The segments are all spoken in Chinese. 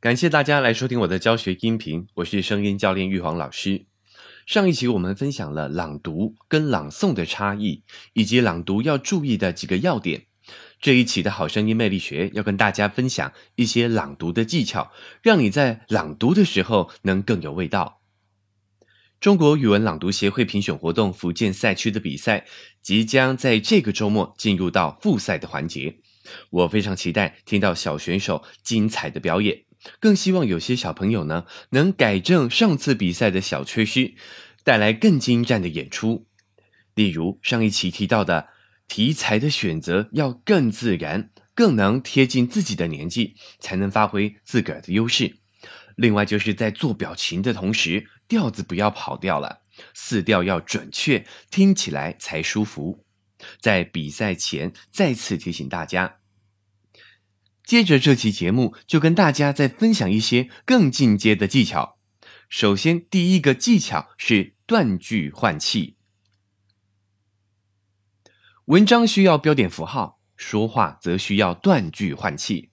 感谢大家来收听我的教学音频，我是声音教练玉皇老师。上一期我们分享了朗读跟朗诵的差异，以及朗读要注意的几个要点。这一期的好声音魅力学要跟大家分享一些朗读的技巧，让你在朗读的时候能更有味道。中国语文朗读协会评选活动福建赛区的比赛即将在这个周末进入到复赛的环节，我非常期待听到小选手精彩的表演。更希望有些小朋友呢，能改正上次比赛的小缺失，带来更精湛的演出。例如上一期提到的题材的选择要更自然，更能贴近自己的年纪，才能发挥自个儿的优势。另外就是在做表情的同时，调子不要跑掉了，四调要准确，听起来才舒服。在比赛前再次提醒大家。接着这期节目就跟大家再分享一些更进阶的技巧。首先，第一个技巧是断句换气。文章需要标点符号，说话则需要断句换气。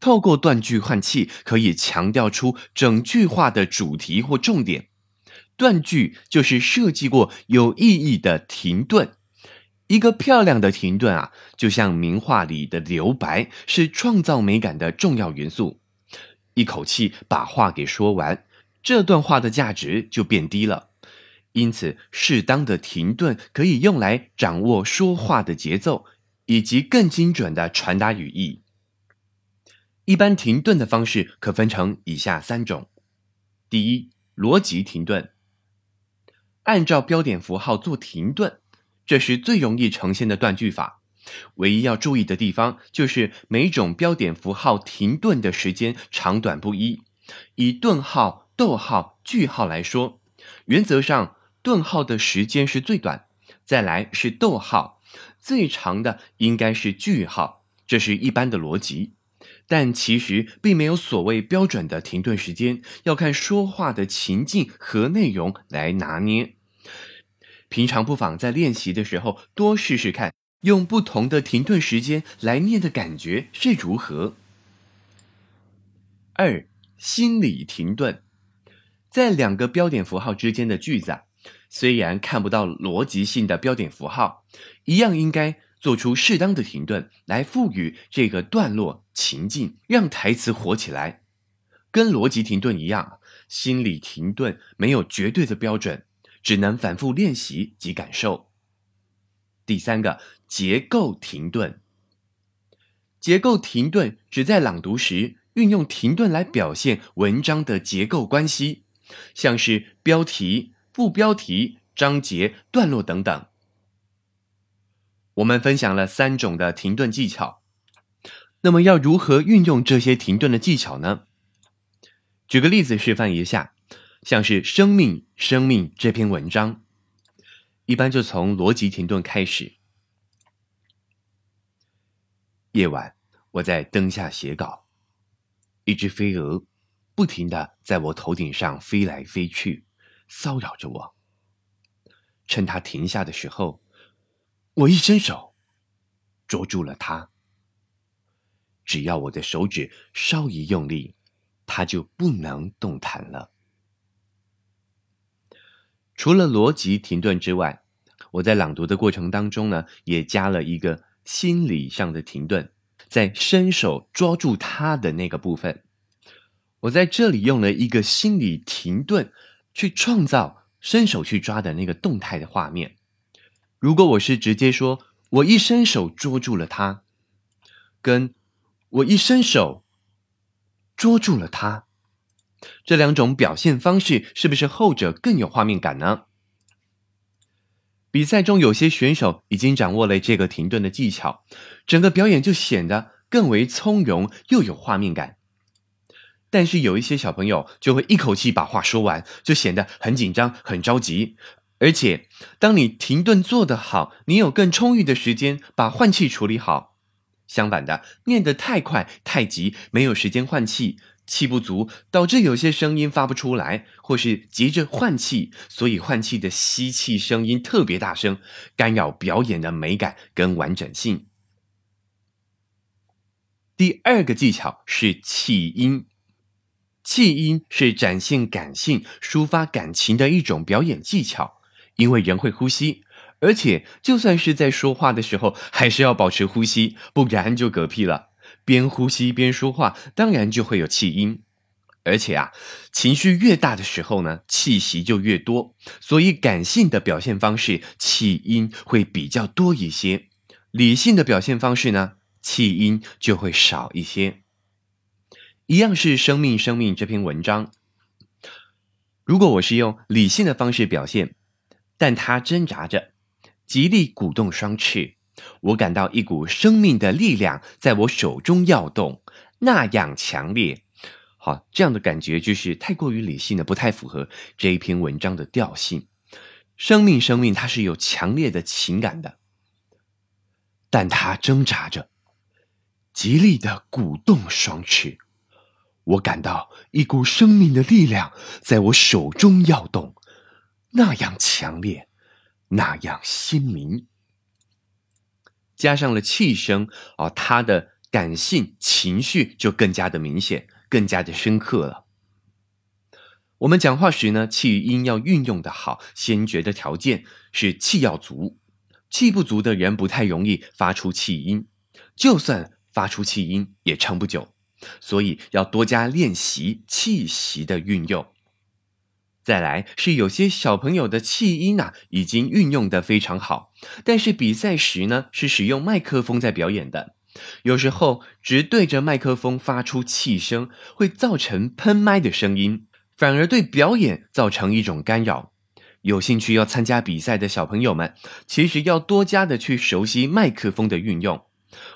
透过断句换气，可以强调出整句话的主题或重点。断句就是设计过有意义的停顿。一个漂亮的停顿啊，就像名画里的留白，是创造美感的重要元素。一口气把话给说完，这段话的价值就变低了。因此，适当的停顿可以用来掌握说话的节奏，以及更精准的传达语义。一般停顿的方式可分成以下三种：第一，逻辑停顿，按照标点符号做停顿。这是最容易呈现的断句法，唯一要注意的地方就是每种标点符号停顿的时间长短不一。以顿号、逗号、句号来说，原则上顿号的时间是最短，再来是逗号，最长的应该是句号，这是一般的逻辑。但其实并没有所谓标准的停顿时间，要看说话的情境和内容来拿捏。平常不妨在练习的时候多试试看，用不同的停顿时间来念的感觉是如何。二、心理停顿，在两个标点符号之间的句子，虽然看不到逻辑性的标点符号，一样应该做出适当的停顿，来赋予这个段落情境，让台词活起来。跟逻辑停顿一样，心理停顿没有绝对的标准。只能反复练习及感受。第三个结构停顿，结构停顿只在朗读时运用停顿来表现文章的结构关系，像是标题、副标题、章节、段落等等。我们分享了三种的停顿技巧，那么要如何运用这些停顿的技巧呢？举个例子示范一下。像是《生命，生命》这篇文章，一般就从逻辑停顿开始。夜晚，我在灯下写稿，一只飞蛾不停的在我头顶上飞来飞去，骚扰着我。趁它停下的时候，我一伸手捉住了它。只要我的手指稍一用力，它就不能动弹了。除了逻辑停顿之外，我在朗读的过程当中呢，也加了一个心理上的停顿，在伸手抓住他的那个部分，我在这里用了一个心理停顿，去创造伸手去抓的那个动态的画面。如果我是直接说“我一伸手捉住了他”，跟“我一伸手捉住了他”。这两种表现方式是不是后者更有画面感呢？比赛中有些选手已经掌握了这个停顿的技巧，整个表演就显得更为从容又有画面感。但是有一些小朋友就会一口气把话说完，就显得很紧张、很着急。而且，当你停顿做得好，你有更充裕的时间把换气处理好。相反的，念得太快、太急，没有时间换气。气不足，导致有些声音发不出来，或是急着换气，所以换气的吸气声音特别大声，干扰表演的美感跟完整性。第二个技巧是气音，气音是展现感性、抒发感情的一种表演技巧，因为人会呼吸，而且就算是在说话的时候，还是要保持呼吸，不然就嗝屁了。边呼吸边说话，当然就会有气音。而且啊，情绪越大的时候呢，气息就越多，所以感性的表现方式气音会比较多一些，理性的表现方式呢，气音就会少一些。一样是生命，生命这篇文章，如果我是用理性的方式表现，但它挣扎着，极力鼓动双翅，我感到一股生命的力量在我手中摇动，那样强烈。好，这样的感觉就是太过于理性的，不太符合这一篇文章的调性。生命，生命，它是有强烈的情感的，但它挣扎着，极力的鼓动双翅，我感到一股生命的力量在我手中摇动，那样强烈，那样鲜明。加上了气声，哦，他的感性情绪就更加的明显。更加的深刻了。我们讲话时呢，气音要运用的好，先决的条件是气要足。气不足的人不太容易发出气音，就算发出气音也撑不久。所以要多加练习气息的运用。再来是有些小朋友的气音啊，已经运用的非常好，但是比赛时呢，是使用麦克风在表演的。有时候只对着麦克风发出气声，会造成喷麦的声音，反而对表演造成一种干扰。有兴趣要参加比赛的小朋友们，其实要多加的去熟悉麦克风的运用。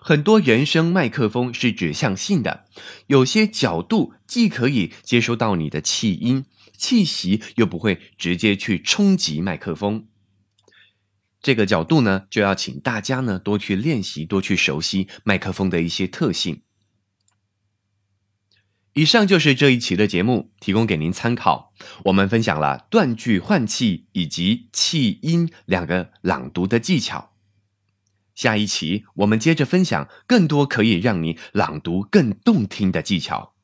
很多人声麦克风是指向性的，有些角度既可以接收到你的气音、气息，又不会直接去冲击麦克风。这个角度呢，就要请大家呢多去练习，多去熟悉麦克风的一些特性。以上就是这一期的节目，提供给您参考。我们分享了断句换气以及气音两个朗读的技巧。下一期我们接着分享更多可以让你朗读更动听的技巧。